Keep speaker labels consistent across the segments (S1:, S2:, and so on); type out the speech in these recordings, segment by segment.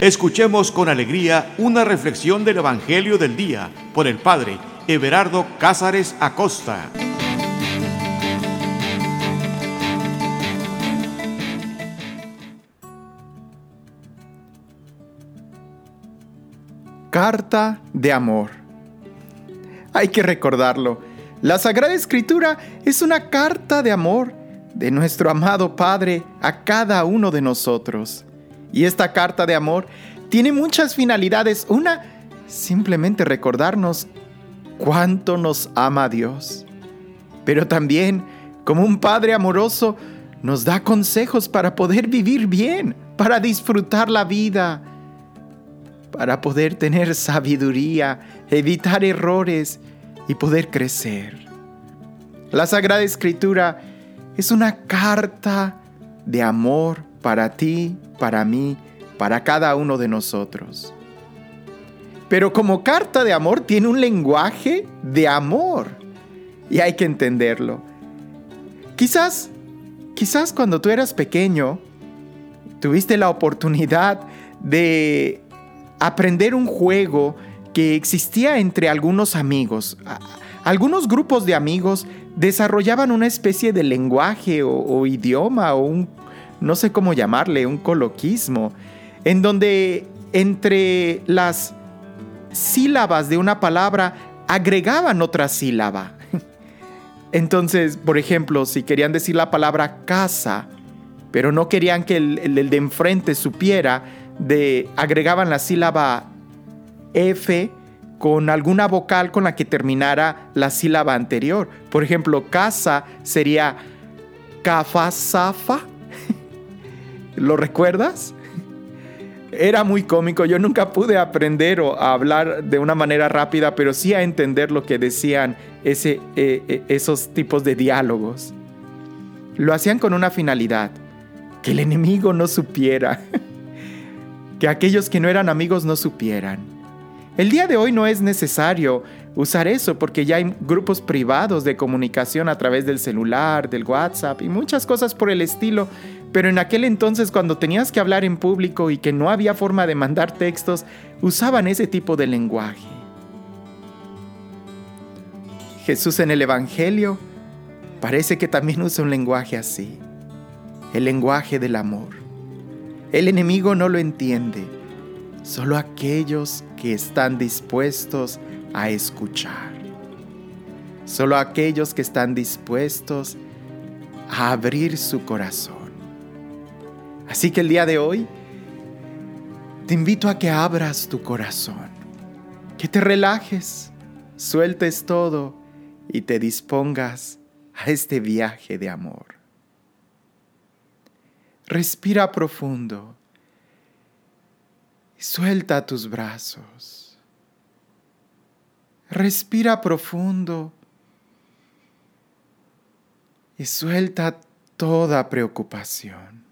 S1: Escuchemos con alegría una reflexión del Evangelio del Día por el Padre Everardo Cázares Acosta.
S2: Carta de amor. Hay que recordarlo. La Sagrada Escritura es una carta de amor de nuestro amado Padre a cada uno de nosotros. Y esta carta de amor tiene muchas finalidades. Una, simplemente recordarnos cuánto nos ama Dios. Pero también, como un Padre amoroso, nos da consejos para poder vivir bien, para disfrutar la vida, para poder tener sabiduría, evitar errores y poder crecer. La Sagrada Escritura es una carta de amor para ti, para mí, para cada uno de nosotros. Pero como carta de amor tiene un lenguaje de amor y hay que entenderlo. Quizás, quizás cuando tú eras pequeño, tuviste la oportunidad de aprender un juego que existía entre algunos amigos. Algunos grupos de amigos desarrollaban una especie de lenguaje o, o idioma o un no sé cómo llamarle, un coloquismo, en donde entre las sílabas de una palabra agregaban otra sílaba. Entonces, por ejemplo, si querían decir la palabra casa, pero no querían que el, de enfrente supiera, de, agregaban la sílaba F con alguna vocal con la que terminara la sílaba anterior. Por ejemplo, casa sería cafazafa ¿Lo recuerdas? Era muy cómico, yo nunca pude aprender o a hablar de una manera rápida, pero sí a entender lo que decían ese, eh, eh, esos tipos de diálogos. Lo hacían con una finalidad, que el enemigo no supiera, que aquellos que no eran amigos no supieran. El día de hoy no es necesario usar eso porque ya hay grupos privados de comunicación a través del celular, del WhatsApp y muchas cosas por el estilo pero en aquel entonces cuando tenías que hablar en público y que no había forma de mandar textos, usaban ese tipo de lenguaje. Jesús en el Evangelio parece que también usa un lenguaje así, el lenguaje del amor. El enemigo no lo entiende, solo aquellos que están dispuestos a escuchar, solo aquellos que están dispuestos a abrir su corazón. Así que el día de hoy te invito a que abras tu corazón, que te relajes, sueltes todo y te dispongas a este viaje de amor. Respira profundo y suelta tus brazos. Respira profundo y suelta toda preocupación.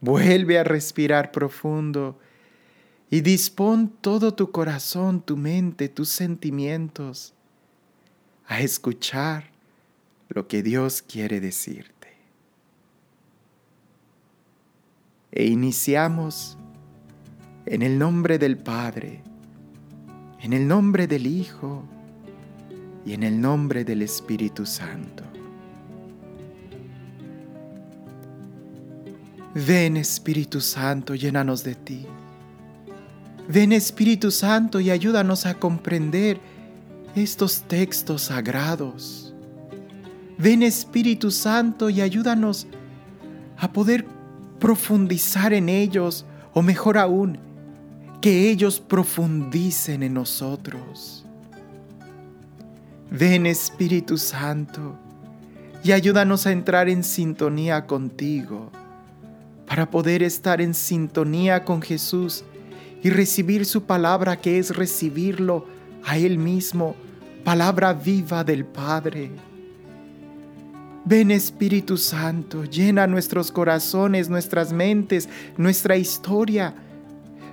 S2: Vuelve a respirar profundo y dispón todo tu corazón, tu mente, tus sentimientos a escuchar lo que Dios quiere decirte. E iniciamos en el nombre del Padre, en el nombre del Hijo y en el nombre del Espíritu Santo. Ven Espíritu Santo, llénanos de ti. Ven Espíritu Santo y ayúdanos a comprender estos textos sagrados. Ven Espíritu Santo y ayúdanos a poder profundizar en ellos, o mejor aún, que ellos profundicen en nosotros. Ven Espíritu Santo y ayúdanos a entrar en sintonía contigo para poder estar en sintonía con Jesús y recibir su palabra que es recibirlo a Él mismo, palabra viva del Padre. Ven Espíritu Santo, llena nuestros corazones, nuestras mentes, nuestra historia.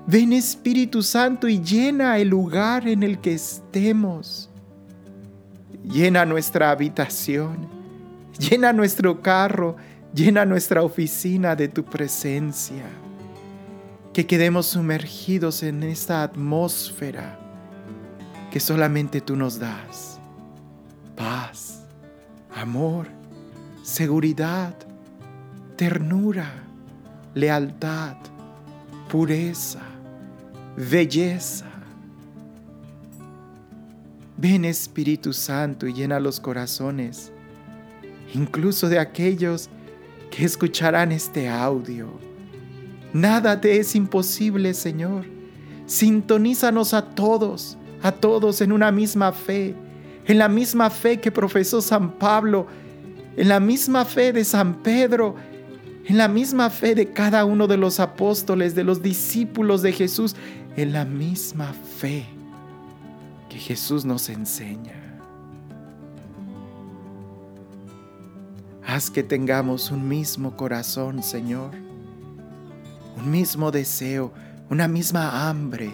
S2: Ven Espíritu Santo y llena el lugar en el que estemos. Llena nuestra habitación, llena nuestro carro, Llena nuestra oficina de tu presencia. que quedemos sumergidos en esta atmósfera que solamente tú nos das. Paz, amor, seguridad, ternura, lealtad, pureza, belleza. Ven Espíritu Santo y llena los corazones, incluso de aquellos que escucharán este audio. Nada te es imposible, Señor. Sintonízanos a todos, a todos en una misma fe, en la misma fe que profesó San Pablo, en la misma fe de San Pedro, en la misma fe de cada uno de los apóstoles, de los discípulos de Jesús, en la misma fe que Jesús nos enseña. Haz que tengamos un mismo corazón, Señor, un mismo deseo, una misma hambre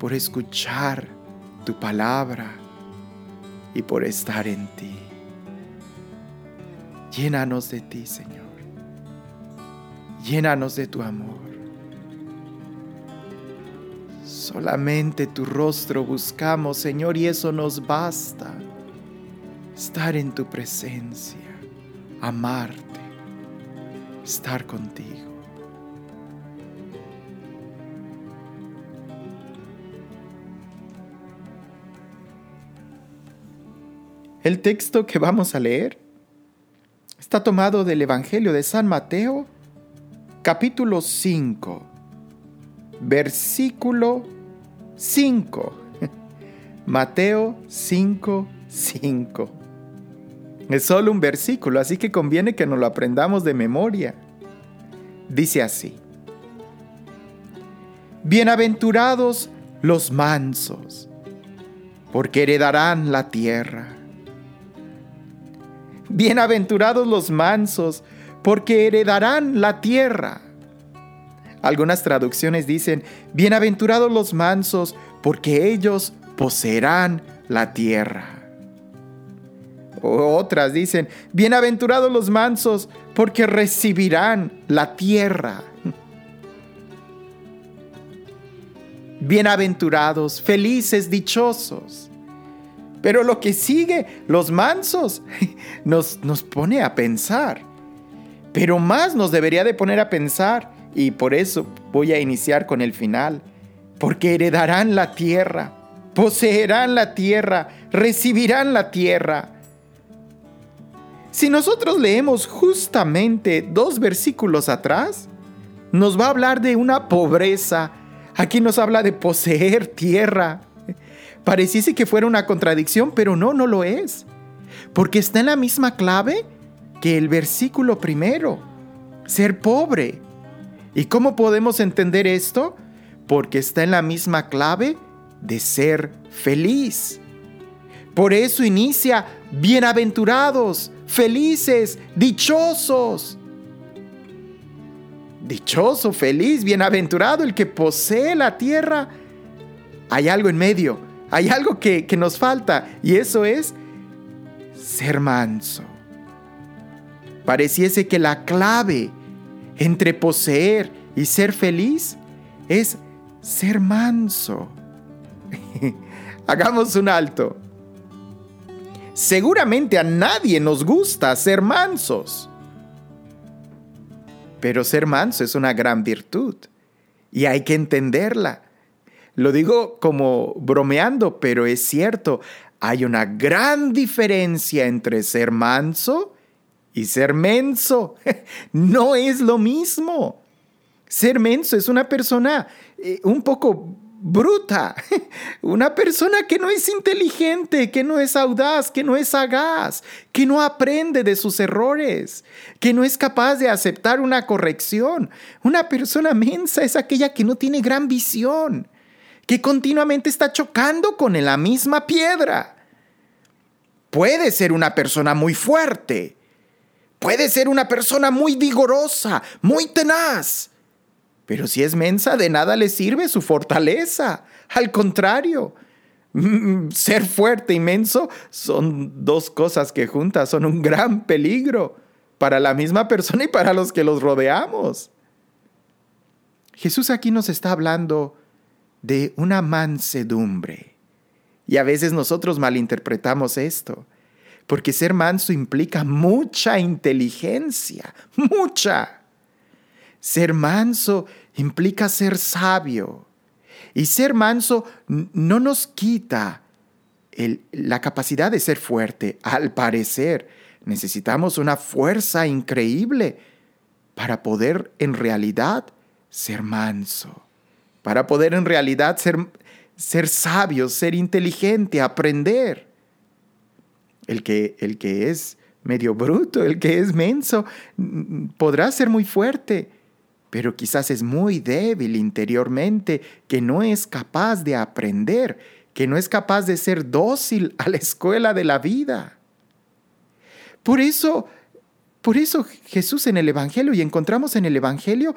S2: por escuchar tu palabra y por estar en ti. Llénanos de ti, Señor. Llénanos de tu amor. Solamente tu rostro buscamos, Señor, y eso nos basta. Estar en tu presencia, amarte, estar contigo. El texto que vamos a leer está tomado del Evangelio de San Mateo, capítulo 5, versículo 5. Mateo 5, 5. Es solo un versículo, así que conviene que nos lo aprendamos de memoria. Dice así. Bienaventurados los mansos, porque heredarán la tierra. Bienaventurados los mansos, porque heredarán la tierra. Algunas traducciones dicen, bienaventurados los mansos, porque ellos poseerán la tierra. Otras dicen, bienaventurados los mansos, porque recibirán la tierra. Bienaventurados, felices, dichosos. Pero lo que sigue, los mansos, nos, nos pone a pensar. Pero más nos debería de poner a pensar, y por eso voy a iniciar con el final, porque heredarán la tierra, poseerán la tierra, recibirán la tierra. Si nosotros leemos justamente dos versículos atrás, nos va a hablar de una pobreza. Aquí nos habla de poseer tierra. Pareciese que fuera una contradicción, pero no, no lo es. Porque está en la misma clave que el versículo primero, ser pobre. ¿Y cómo podemos entender esto? Porque está en la misma clave de ser feliz. Por eso inicia bienaventurados, felices, dichosos. Dichoso, feliz, bienaventurado el que posee la tierra. Hay algo en medio hay algo que, nos falta y eso es ser manso. Pareciese que la clave entre poseer y ser feliz es ser manso. Hagamos un alto. Seguramente a nadie nos gusta ser mansos. Pero ser manso es una gran virtud y hay que entenderla. Lo digo como bromeando, pero es cierto. Hay una gran diferencia entre ser manso y ser menso. No es lo mismo. Ser menso es una persona eh, un poco bruta, una persona que no es inteligente, que no es audaz, que no es sagaz, que no aprende de sus errores, que no es capaz de aceptar una corrección. Una persona mensa es aquella que no tiene gran visión, que continuamente está chocando con la misma piedra. Puede ser una persona muy fuerte, puede ser una persona muy vigorosa, muy tenaz, pero si es mensa, de nada le sirve su fortaleza. Al contrario, ser fuerte y menso son dos cosas que juntas son un gran peligro para la misma persona y para los que los rodeamos. Jesús aquí nos está hablando de una mansedumbre. Y a veces nosotros malinterpretamos esto, porque ser manso implica mucha inteligencia, mucha. Ser manso implica ser sabio. Y ser manso no nos quita la capacidad de ser fuerte. Al parecer, necesitamos una fuerza increíble para poder en realidad ser manso, para poder en realidad ser, ser sabio, ser inteligente, aprender. El que, el que es medio bruto, el que es menso, podrá ser muy fuerte, pero quizás es muy débil interiormente, que no es capaz de aprender, que no es capaz de ser dócil a la escuela de la vida. Por eso, por eso Jesús en el Evangelio, y encontramos en el Evangelio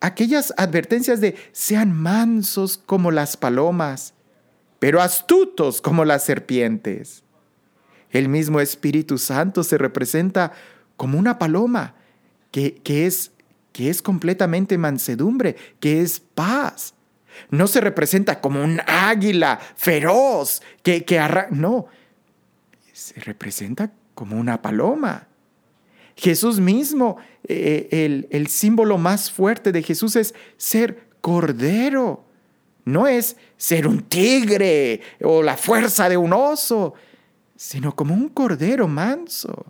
S2: aquellas advertencias de sean mansos como las palomas, pero astutos como las serpientes. El mismo Espíritu Santo se representa como una paloma que, que, es, que es completamente mansedumbre, que es paz. No se representa como un águila feroz que, que arra No, se representa como una paloma. Jesús mismo, eh, el, el símbolo más fuerte de Jesús es ser cordero. No es ser un tigre o la fuerza de un oso, sino como un cordero manso.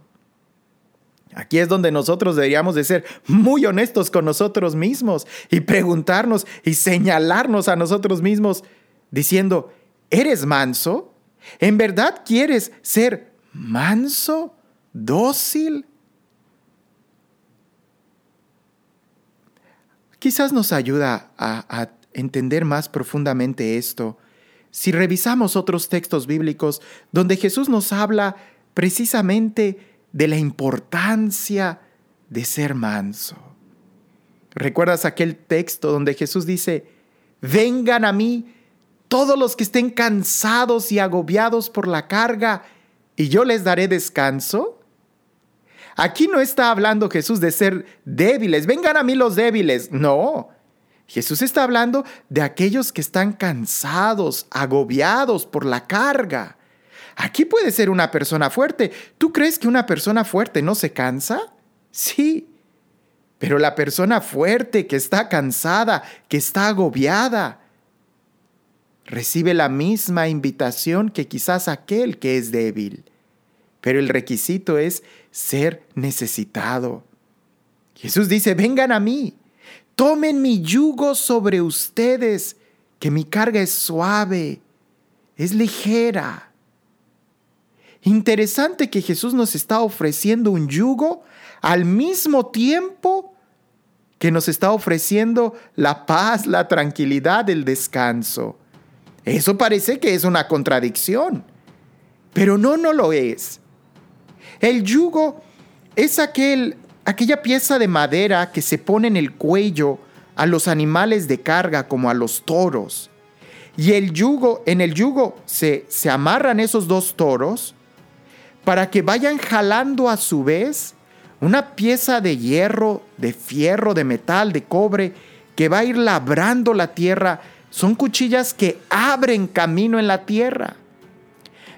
S2: Aquí es donde nosotros deberíamos de ser muy honestos con nosotros mismos y preguntarnos y señalarnos a nosotros mismos diciendo, ¿eres manso? ¿En verdad quieres ser manso? ¿Dócil? Quizás nos ayuda a, entender más profundamente esto si revisamos otros textos bíblicos donde Jesús nos habla precisamente de la importancia de ser manso. ¿Recuerdas aquel texto donde Jesús dice, vengan a mí todos los que estén cansados y agobiados por la carga, y yo les daré descanso? Aquí no está hablando Jesús de ser débiles, vengan a mí los débiles, no. Jesús está hablando de aquellos que están cansados, agobiados por la carga. Aquí puede ser una persona fuerte. ¿Tú crees que una persona fuerte no se cansa? Sí. Pero la persona fuerte que está cansada, que está agobiada, recibe la misma invitación que quizás aquel que es débil pero el requisito es ser necesitado. Jesús dice, vengan a mí, tomen mi yugo sobre ustedes, que mi carga es suave, es ligera. Interesante que Jesús nos está ofreciendo un yugo al mismo tiempo que nos está ofreciendo la paz, la tranquilidad, el descanso. Eso parece que es una contradicción, pero no, no lo es. El yugo es aquel, aquella pieza de madera que se pone en el cuello a los animales de carga como a los toros. Y el yugo, en el yugo se, se amarran esos dos toros para que vayan jalando a su vez una pieza de hierro, de fierro, de metal, de cobre, que va a ir labrando la tierra. Son cuchillas que abren camino en la tierra.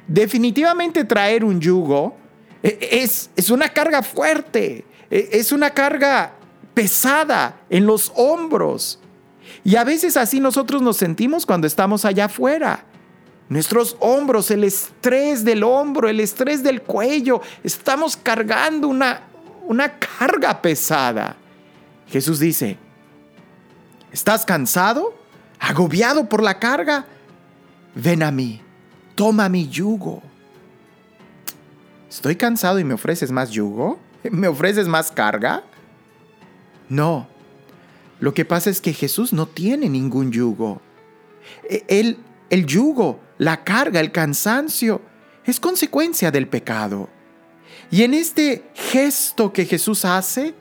S2: Definitivamente traer un yugo e, es, es una carga fuerte, e, es una carga pesada en los hombros. Y a veces así nosotros nos sentimos cuando estamos allá afuera. Nuestros hombros, el estrés del hombro, el estrés del cuello, estamos cargando una, una carga pesada. Jesús dice, ¿estás cansado? ¿Agobiado por la carga? Ven a mí, toma mi yugo ¿Estoy cansado y me ofreces más yugo? ¿Me ofreces más carga? No. Lo que pasa es que Jesús no tiene ningún yugo. El, el yugo, la carga, el cansancio, es consecuencia del pecado. Y en este gesto que Jesús hace,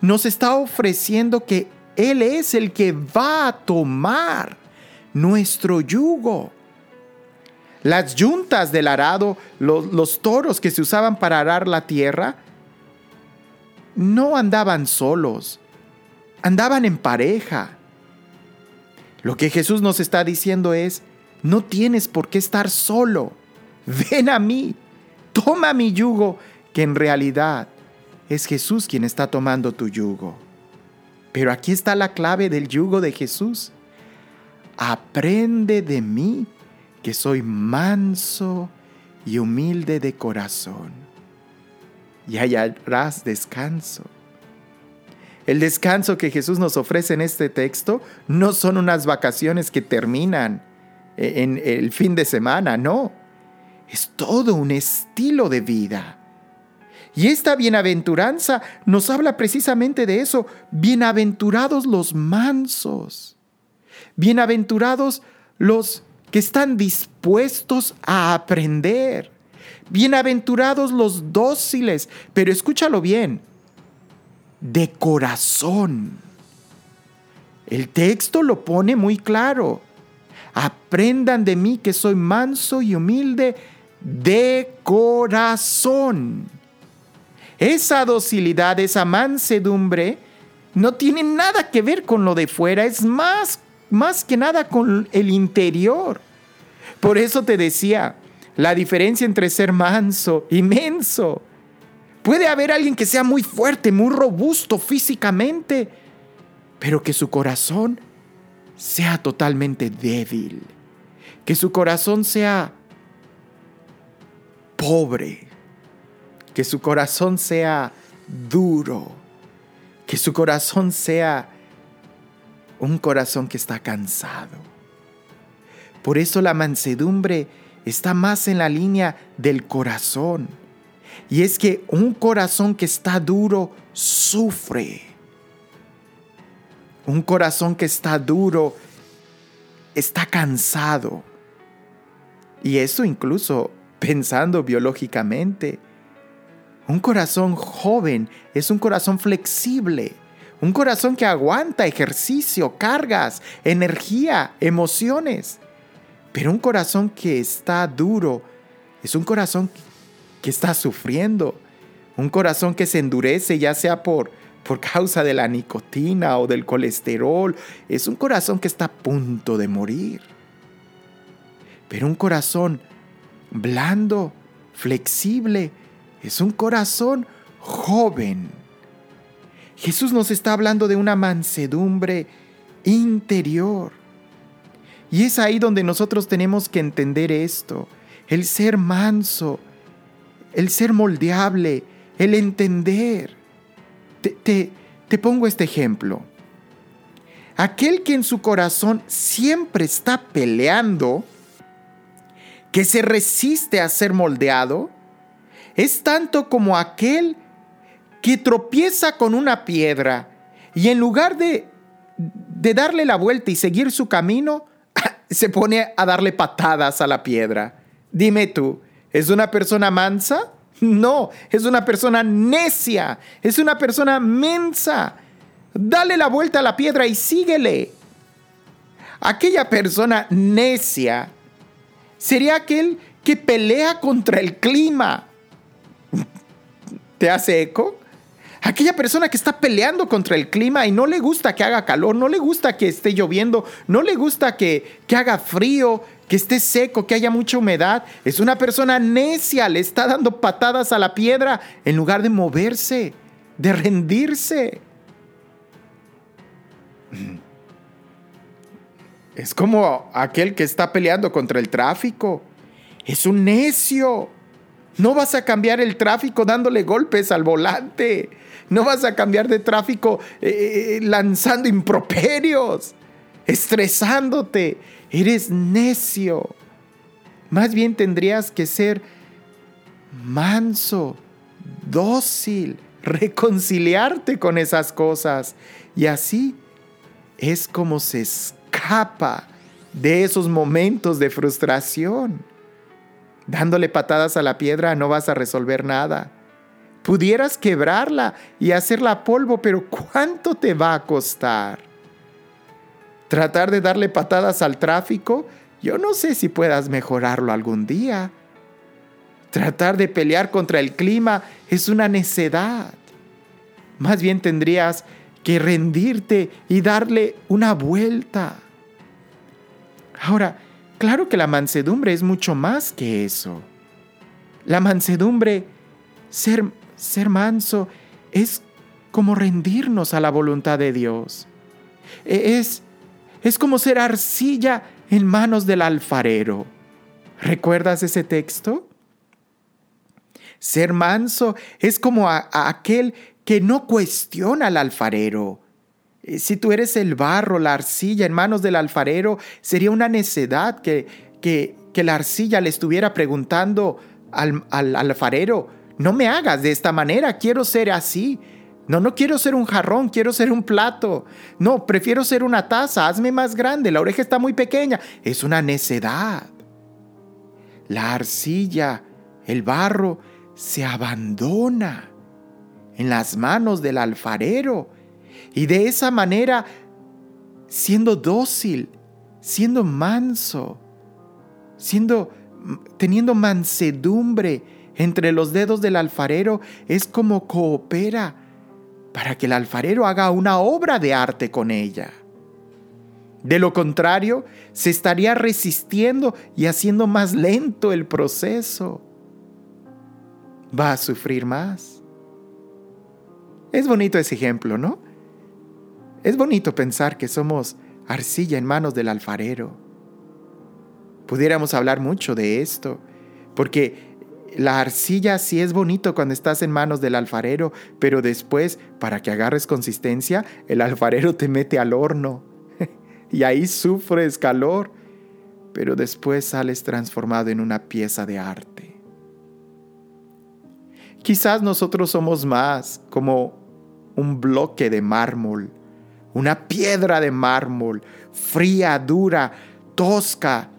S2: nos está ofreciendo que Él es el que va a tomar nuestro yugo. Las yuntas del arado, los, toros que se usaban para arar la tierra, no andaban solos, andaban en pareja. Lo que Jesús nos está diciendo es, no tienes por qué estar solo. Ven a mí, toma mi yugo, que en realidad es Jesús quien está tomando tu yugo. Pero aquí está la clave del yugo de Jesús. Aprende de mí, que soy manso y humilde de corazón, y hallarás descanso. El descanso que Jesús nos ofrece en este texto no son unas vacaciones que terminan en el fin de semana, no. Es todo un estilo de vida. Y esta bienaventuranza nos habla precisamente de eso. Bienaventurados los mansos. Bienaventurados los que están dispuestos a aprender. Bienaventurados los dóciles. Pero escúchalo bien. De corazón. El texto lo pone muy claro. Aprendan de mí que soy manso y humilde de corazón. Esa docilidad, esa mansedumbre, no tiene nada que ver con lo de fuera, es más, más que nada con el interior. Por eso te decía, la diferencia entre ser manso y menso. Puede haber alguien que sea muy fuerte, muy robusto físicamente, pero que su corazón sea totalmente débil, que su corazón sea pobre, que su corazón sea duro, que su corazón sea un corazón que está cansado. Por eso la mansedumbre está más en la línea del corazón. Y es que un corazón que está duro sufre. Un corazón que está duro está cansado. Y eso incluso pensando biológicamente. Un corazón joven es un corazón flexible, un corazón que aguanta ejercicio, cargas, energía, emociones. Pero un corazón que está duro es un corazón que está sufriendo, un corazón que se endurece ya sea por, por causa de la nicotina o del colesterol, es un corazón que está a punto de morir. Pero un corazón blando, flexible, es un corazón joven. Jesús nos está hablando de una mansedumbre interior. Y es ahí donde nosotros tenemos que entender esto, el ser manso, el ser moldeable, el entender. Te, te, pongo este ejemplo. Aquel que en su corazón siempre está peleando, que se resiste a ser moldeado es tanto como aquel que tropieza con una piedra y en lugar de, de darle la vuelta y seguir su camino, se pone a darle patadas a la piedra. Dime tú, ¿es una persona mansa? No, es una persona necia, es una persona mensa. Dale la vuelta a la piedra y síguele. Aquella persona necia sería aquel que pelea contra el clima. ¿Te hace eco? Aquella persona que está peleando contra el clima y no le gusta que haga calor, no le gusta que esté lloviendo, no le gusta que, que haga frío, que esté seco, que haya mucha humedad. Es una persona necia, le está dando patadas a la piedra en lugar de moverse, de rendirse. Es como aquel que está peleando contra el tráfico. Es un necio. No vas a cambiar el tráfico dándole golpes al volante. No vas a cambiar de tráfico eh, eh, lanzando improperios, estresándote. Eres necio. Más bien tendrías que ser manso, dócil, reconciliarte con esas cosas. Y así es como se escapa de esos momentos de frustración. Dándole patadas a la piedra no vas a resolver nada. Pudieras quebrarla y hacerla polvo, pero ¿cuánto te va a costar? Tratar de darle patadas al tráfico, yo no sé si puedas mejorarlo algún día. Tratar de pelear contra el clima es una necedad. Más bien tendrías que rendirte y darle una vuelta Ahora, claro que la mansedumbre es mucho más que eso. La mansedumbre, ser, ser manso, es como rendirnos a la voluntad de Dios. E, es, es como ser arcilla en manos del alfarero. ¿Recuerdas ese texto? Ser manso es como aquel que no cuestiona al alfarero. Eh, si tú eres el barro, la arcilla en manos del alfarero, sería una necedad que, que, que la arcilla le estuviera preguntando al, al alfarero, no me hagas de esta manera, quiero ser así. No, no quiero ser un jarrón, quiero ser un plato. No, prefiero ser una taza, hazme más grande, la oreja está muy pequeña. Es una necedad. La arcilla, el barro, se abandona en las manos del alfarero y de esa manera, siendo dócil, siendo manso, siendo teniendo mansedumbre entre los dedos del alfarero, es como coopera para que el alfarero haga una obra de arte con ella. De lo contrario, se estaría resistiendo y haciendo más lento el proceso. Va a sufrir más. Es bonito ese ejemplo, ¿no? Es bonito pensar que somos arcilla en manos del alfarero. Pudiéramos hablar mucho de esto, porque la arcilla sí es bonito cuando estás en manos del alfarero, pero después, para que agarres consistencia, el alfarero te mete al horno y ahí sufres calor, pero después sales transformado en una pieza de arte. Quizás nosotros somos más como un bloque de mármol una piedra de mármol, fría, dura, tosca,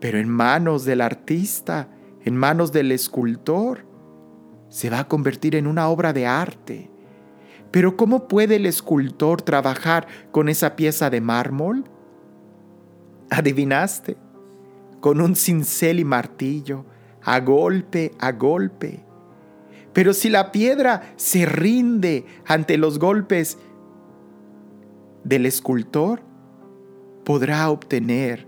S2: pero en manos del artista, en manos del escultor, se va a convertir en una obra de arte. Pero ¿cómo puede el escultor trabajar con esa pieza de mármol? ¿Adivinaste? Con un cincel y martillo, a golpe a golpe. Pero si la piedra se rinde ante los golpes del escultor podrá obtener,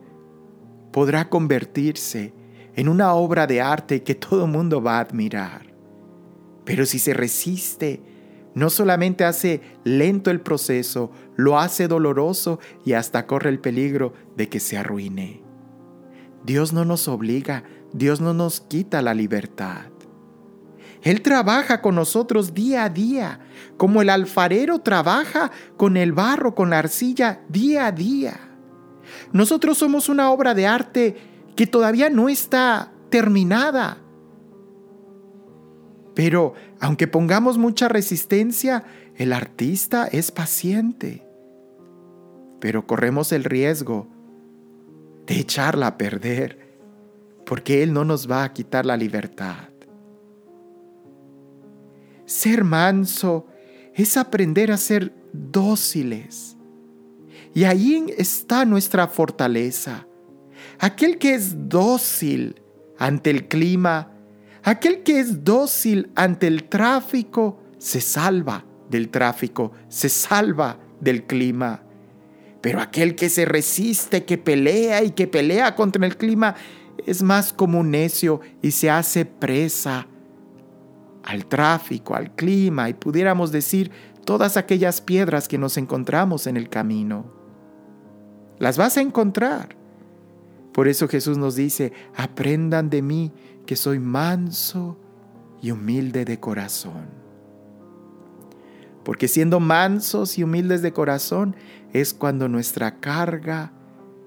S2: podrá convertirse en una obra de arte que todo mundo va a admirar. Pero si se resiste, no solamente hace lento el proceso, lo hace doloroso y hasta corre el peligro de que se arruine. Dios no nos obliga, Dios no nos quita la libertad. Él trabaja con nosotros día a día, como el alfarero trabaja con el barro, con la arcilla, día a día. Nosotros somos una obra de arte que todavía no está terminada. Pero aunque pongamos mucha resistencia, el artista es paciente. Pero corremos el riesgo de echarla a perder, porque Él no nos va a quitar la libertad. Ser manso es aprender a ser dóciles. Y ahí está nuestra fortaleza. Aquel que es dócil ante el clima, aquel que es dócil ante el tráfico, se salva del tráfico, se salva del clima. Pero aquel que se resiste, que pelea y que pelea contra el clima, es más como un necio y se hace presa al tráfico, al clima y pudiéramos decir todas aquellas piedras que nos encontramos en el camino. Las vas a encontrar. Por eso Jesús nos dice, aprendan de mí que soy manso y humilde de corazón. Porque siendo mansos y humildes de corazón es cuando nuestra carga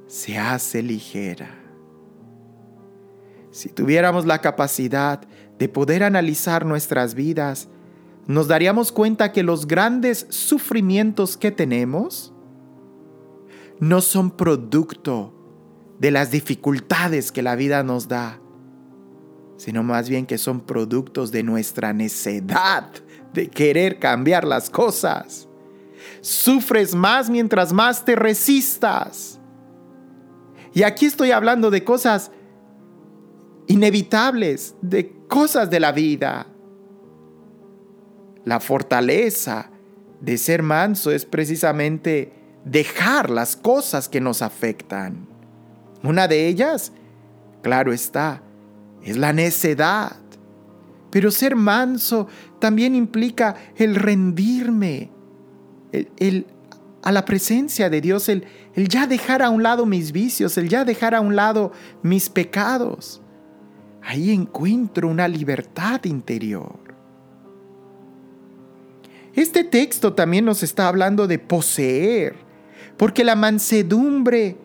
S2: se hace ligera. Si tuviéramos la capacidad de poder analizar nuestras vidas, nos daríamos cuenta que los grandes sufrimientos que tenemos no son producto de las dificultades que la vida nos da, sino más bien que son productos de nuestra necedad de querer cambiar las cosas. Sufres más mientras más te resistas. Y aquí estoy hablando de cosas inevitables, de cosas de la vida. La fortaleza de ser manso es precisamente dejar las cosas que nos afectan. Una de ellas, claro está, es la necedad. Pero ser manso también implica el rendirme, el, a la presencia de Dios, el, el ya dejar a un lado mis vicios, el ya dejar a un lado mis pecados. Ahí encuentro una libertad interior. Este texto también nos está hablando de poseer, porque la mansedumbre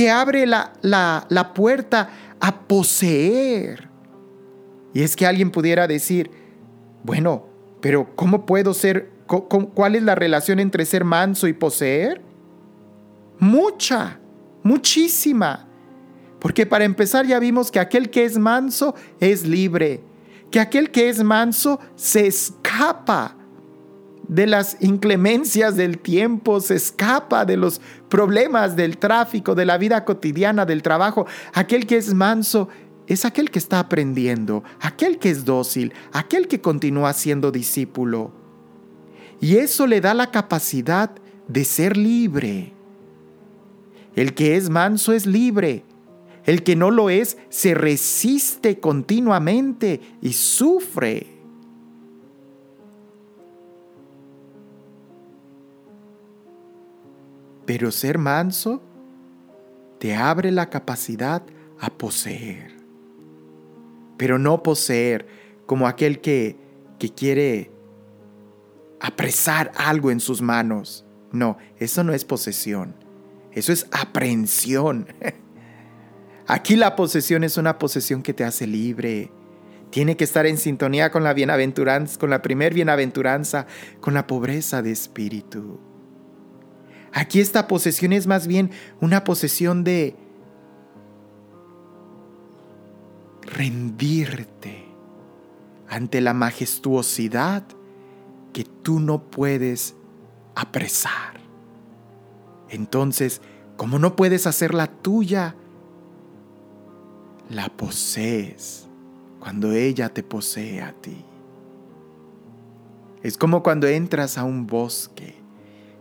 S2: te abre la, la, la puerta a poseer. Y es que alguien pudiera decir, bueno, pero ¿cómo puedo ser, cuál es la relación entre ser manso y poseer? Mucha, muchísima. Porque para empezar ya vimos que aquel que es manso es libre, que aquel que es manso se escapa de las inclemencias del tiempo, se escapa de los problemas del tráfico, de la vida cotidiana, del trabajo. Aquel que es manso es aquel que está aprendiendo, aquel que es dócil, aquel que continúa siendo discípulo. Y eso le da la capacidad de ser libre. El que es manso es libre. El que no lo es se resiste continuamente y sufre. Pero ser manso te abre la capacidad a poseer pero no poseer como aquel que, que quiere apresar algo en sus manos. No, eso no es posesión, eso es aprehensión. Aquí la posesión es una posesión que te hace libre. Tiene que estar en sintonía con la bienaventuranza, con la primer bienaventuranza, con la pobreza de espíritu. Aquí esta posesión es más bien una posesión de rendirte ante la majestuosidad que tú no puedes apresar. Entonces, como no puedes hacerla tuya, la posees cuando ella te posee a ti. Es como cuando entras a un bosque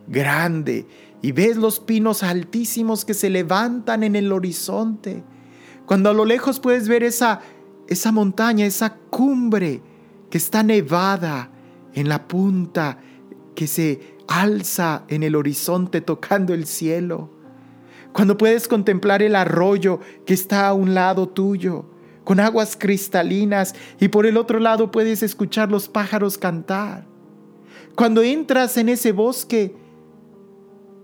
S2: grande y ves los pinos altísimos que se levantan en el horizonte cuando a lo lejos puedes ver esa, esa montaña, esa cumbre que está nevada en la punta, que se alza en el horizonte tocando el cielo. Cuando puedes contemplar el arroyo que está a un lado tuyo, con aguas cristalinas, y por el otro lado puedes escuchar los pájaros cantar. Cuando entras en ese bosque,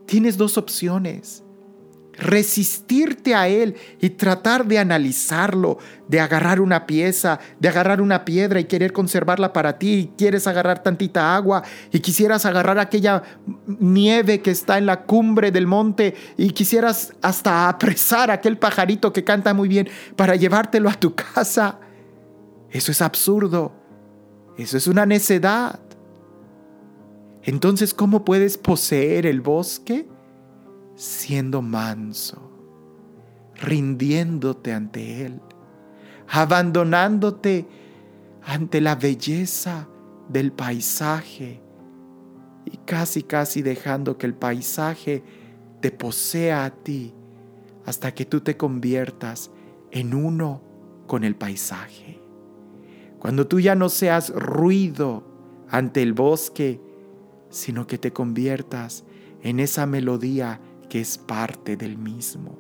S2: tienes dos opciones resistirte a él y tratar de analizarlo, de agarrar una pieza, de agarrar una piedra y querer conservarla para ti, y quieres agarrar tantita agua y quisieras agarrar aquella nieve que está en la cumbre del monte y quisieras hasta apresar a aquel pajarito que canta muy bien para llevártelo a tu casa. Eso es absurdo. Eso es una necedad. Entonces, ¿cómo puedes poseer el bosque? siendo manso, rindiéndote ante Él, abandonándote ante la belleza del paisaje y casi casi dejando que el paisaje te posea a ti hasta que tú te conviertas en uno con el paisaje. Cuando tú ya no seas ruido ante el bosque, sino que te conviertas en esa melodía que es parte del mismo.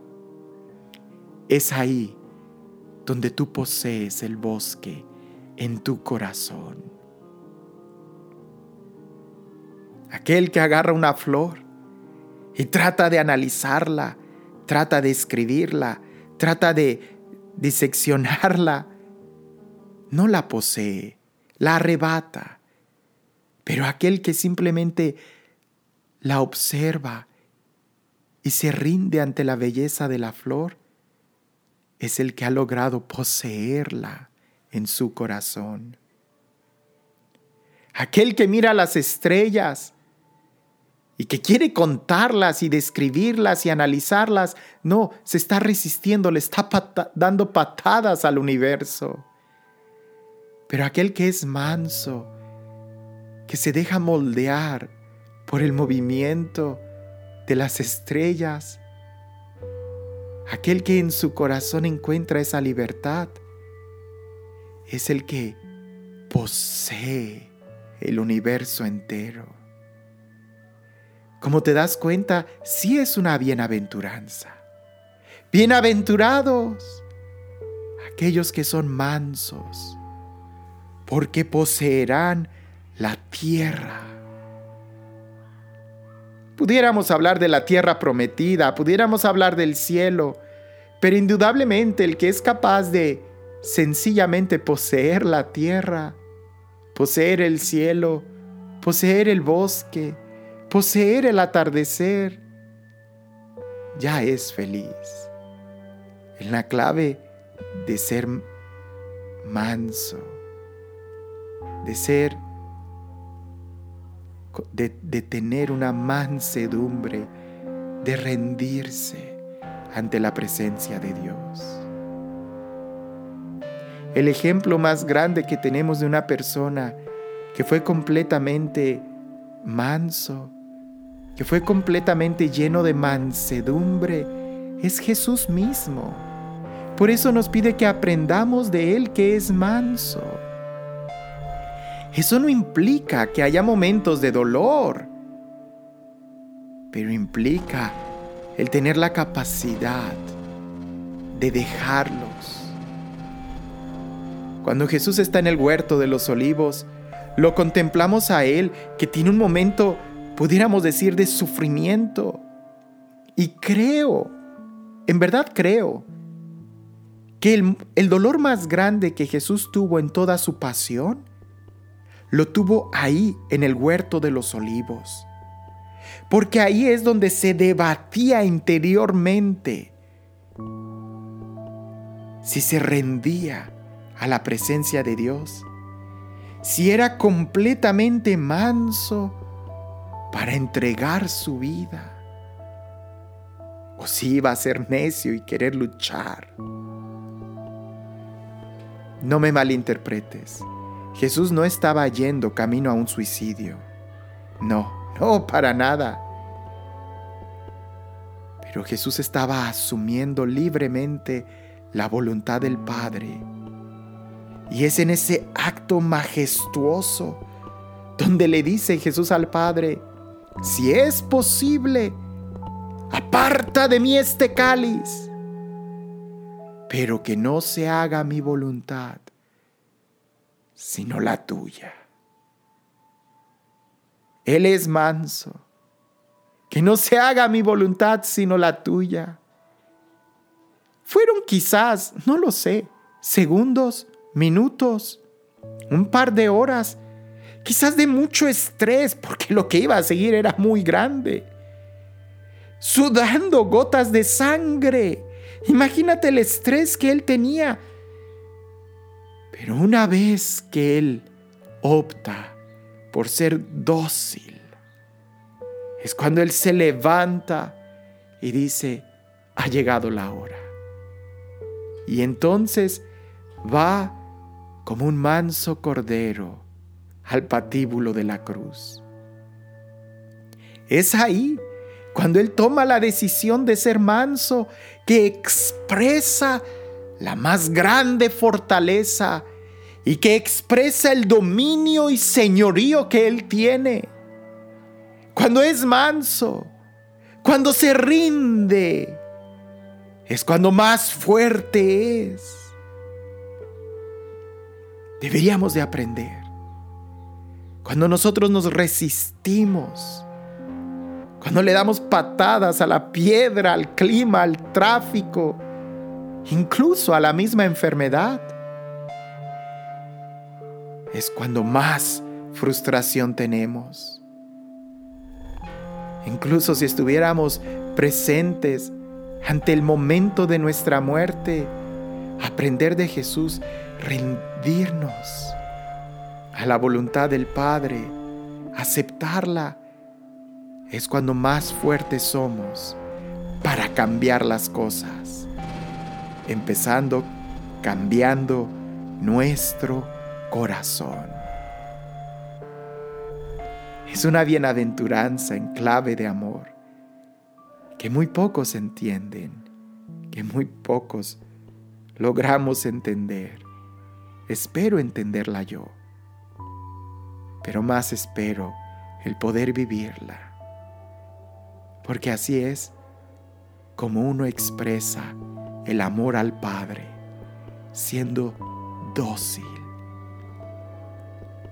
S2: Es ahí donde tú posees el bosque en tu corazón. Aquel que agarra una flor y trata de analizarla, trata de escribirla, trata de diseccionarla, no la posee, la arrebata. Pero aquel que simplemente la observa y se rinde ante la belleza de la flor, es el que ha logrado poseerla en su corazón. Aquel que mira las estrellas y que quiere contarlas y describirlas y analizarlas, no, se está resistiendo, le está dando patadas al universo. Pero aquel que es manso, que se deja moldear por el movimiento, de las estrellas, aquel que en su corazón encuentra esa libertad, es el que posee el universo entero. Como te das cuenta, sí es una bienaventuranza. Bienaventurados aquellos que son mansos, porque poseerán la tierra. Pudiéramos hablar de la tierra prometida, pudiéramos hablar del cielo, pero indudablemente el que es capaz de sencillamente poseer la tierra, poseer el cielo, poseer el bosque, poseer el atardecer, ya es feliz. En la clave de ser manso, de ser, de, tener una mansedumbre, de rendirse ante la presencia de Dios. El ejemplo más grande que tenemos de una persona que fue completamente manso, que fue completamente lleno de mansedumbre, es Jesús mismo. Por eso nos pide que aprendamos de Él que es manso. Eso no implica que haya momentos de dolor, pero implica el tener la capacidad de dejarlos. Cuando Jesús está en el huerto de los olivos, lo contemplamos a Él que tiene un momento, pudiéramos decir, de sufrimiento. Y creo, en verdad creo, que el, dolor más grande que Jesús tuvo en toda su pasión, lo tuvo ahí en el huerto de los olivos. Porque ahí es donde se debatía interiormente si se rendía a la presencia de Dios, si era completamente manso para entregar su vida, o si iba a ser necio y querer luchar. No me malinterpretes. Jesús no estaba yendo camino a un suicidio. No, no, para nada. Pero Jesús estaba asumiendo libremente la voluntad del Padre. Y es en ese acto majestuoso donde le dice Jesús al Padre, si es posible, aparta de mí este cáliz, pero que no se haga mi voluntad, sino la tuya. Él es manso, que no se haga mi voluntad, sino la tuya. Fueron quizás, no lo sé, segundos, minutos, un par de horas, quizás de mucho estrés, porque lo que iba a seguir era muy grande. Sudando gotas de sangre. Imagínate el estrés que él tenía. Pero una vez que él opta por ser dócil, es cuando él se levanta y dice, ha llegado la hora. Y entonces va como un manso cordero al patíbulo de la cruz. Es ahí cuando Él toma la decisión de ser manso que expresa la más grande fortaleza y que expresa el dominio y señorío que Él tiene. Cuando es manso, cuando se rinde, es cuando más fuerte es. Deberíamos de aprender. Cuando nosotros nos resistimos, cuando le damos patadas a la piedra, al clima, al tráfico, incluso a la misma enfermedad, es cuando más frustración tenemos. Incluso si estuviéramos presentes ante el momento de nuestra muerte, aprender de Jesús rendirnos a la voluntad del Padre, aceptarla, es cuando más fuertes somos para cambiar las cosas, empezando cambiando nuestro corazón. Es una bienaventuranza en clave de amor que muy pocos entienden que muy pocos logramos entender. Espero entenderla yo, pero más espero el poder vivirla, porque así es como uno expresa el amor al Padre, siendo dócil,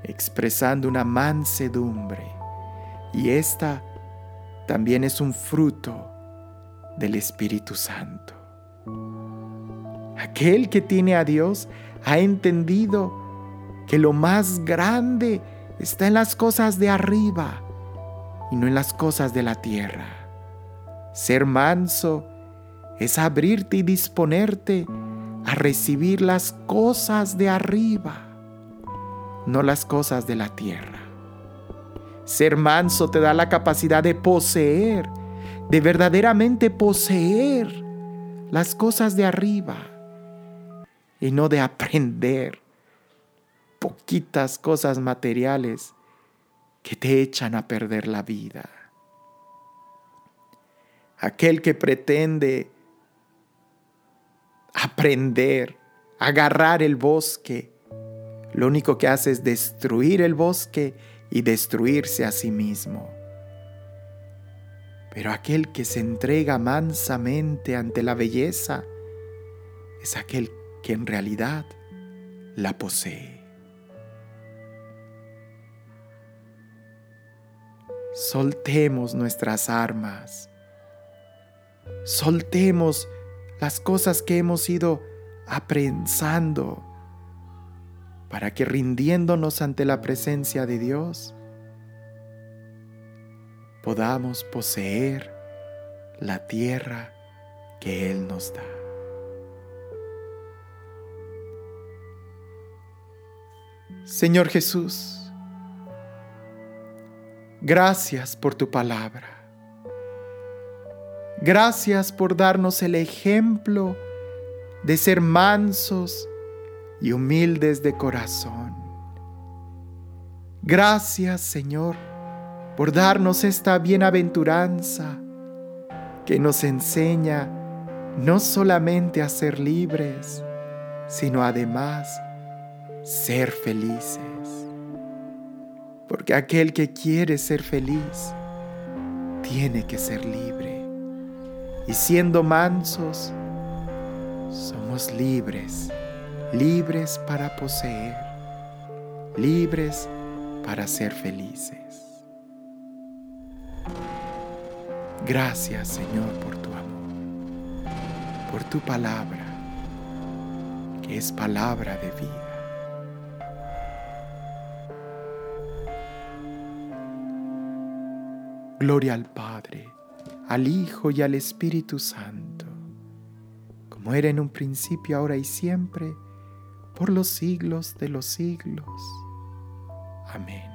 S2: expresando una mansedumbre, y esta también es un fruto del Espíritu Santo. Aquel que tiene a Dios ha entendido que lo más grande está en las cosas de arriba y no en las cosas de la tierra. Ser manso es abrirte y disponerte a recibir las cosas de arriba, no las cosas de la tierra. Ser manso te da la capacidad de poseer, de verdaderamente poseer las cosas de arriba y no de aprender poquitas cosas materiales que te echan a perder la vida. Aquel que pretende aprender, agarrar el bosque, lo único que hace es destruir el bosque y destruirse a sí mismo. Pero aquel que se entrega mansamente ante la belleza es aquel que en realidad la posee. Soltemos nuestras armas. Soltemos las cosas que hemos ido aprensando para que rindiéndonos ante la presencia de Dios, podamos poseer la tierra que Él nos da. Señor Jesús, gracias por tu palabra. Gracias por darnos el ejemplo de ser mansos, y humildes de corazón. Gracias Señor por darnos esta bienaventuranza que nos enseña no solamente a ser libres, sino además ser felices. Porque aquel que quiere ser feliz tiene que ser libre. Y siendo mansos, somos libres libres para poseer, libres para ser felices. Gracias Señor por tu amor, por tu palabra, que es palabra de vida. Gloria al Padre, al Hijo y al Espíritu Santo, como era en un principio, ahora y siempre, por los siglos de los siglos. Amén.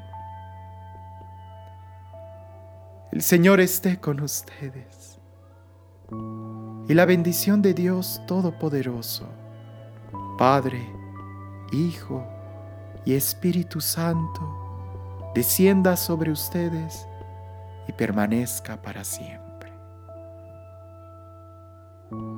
S2: El Señor esté con ustedes. Y la bendición de Dios Todopoderoso, Padre, Hijo y Espíritu Santo, descienda sobre ustedes y permanezca para siempre. Thank you.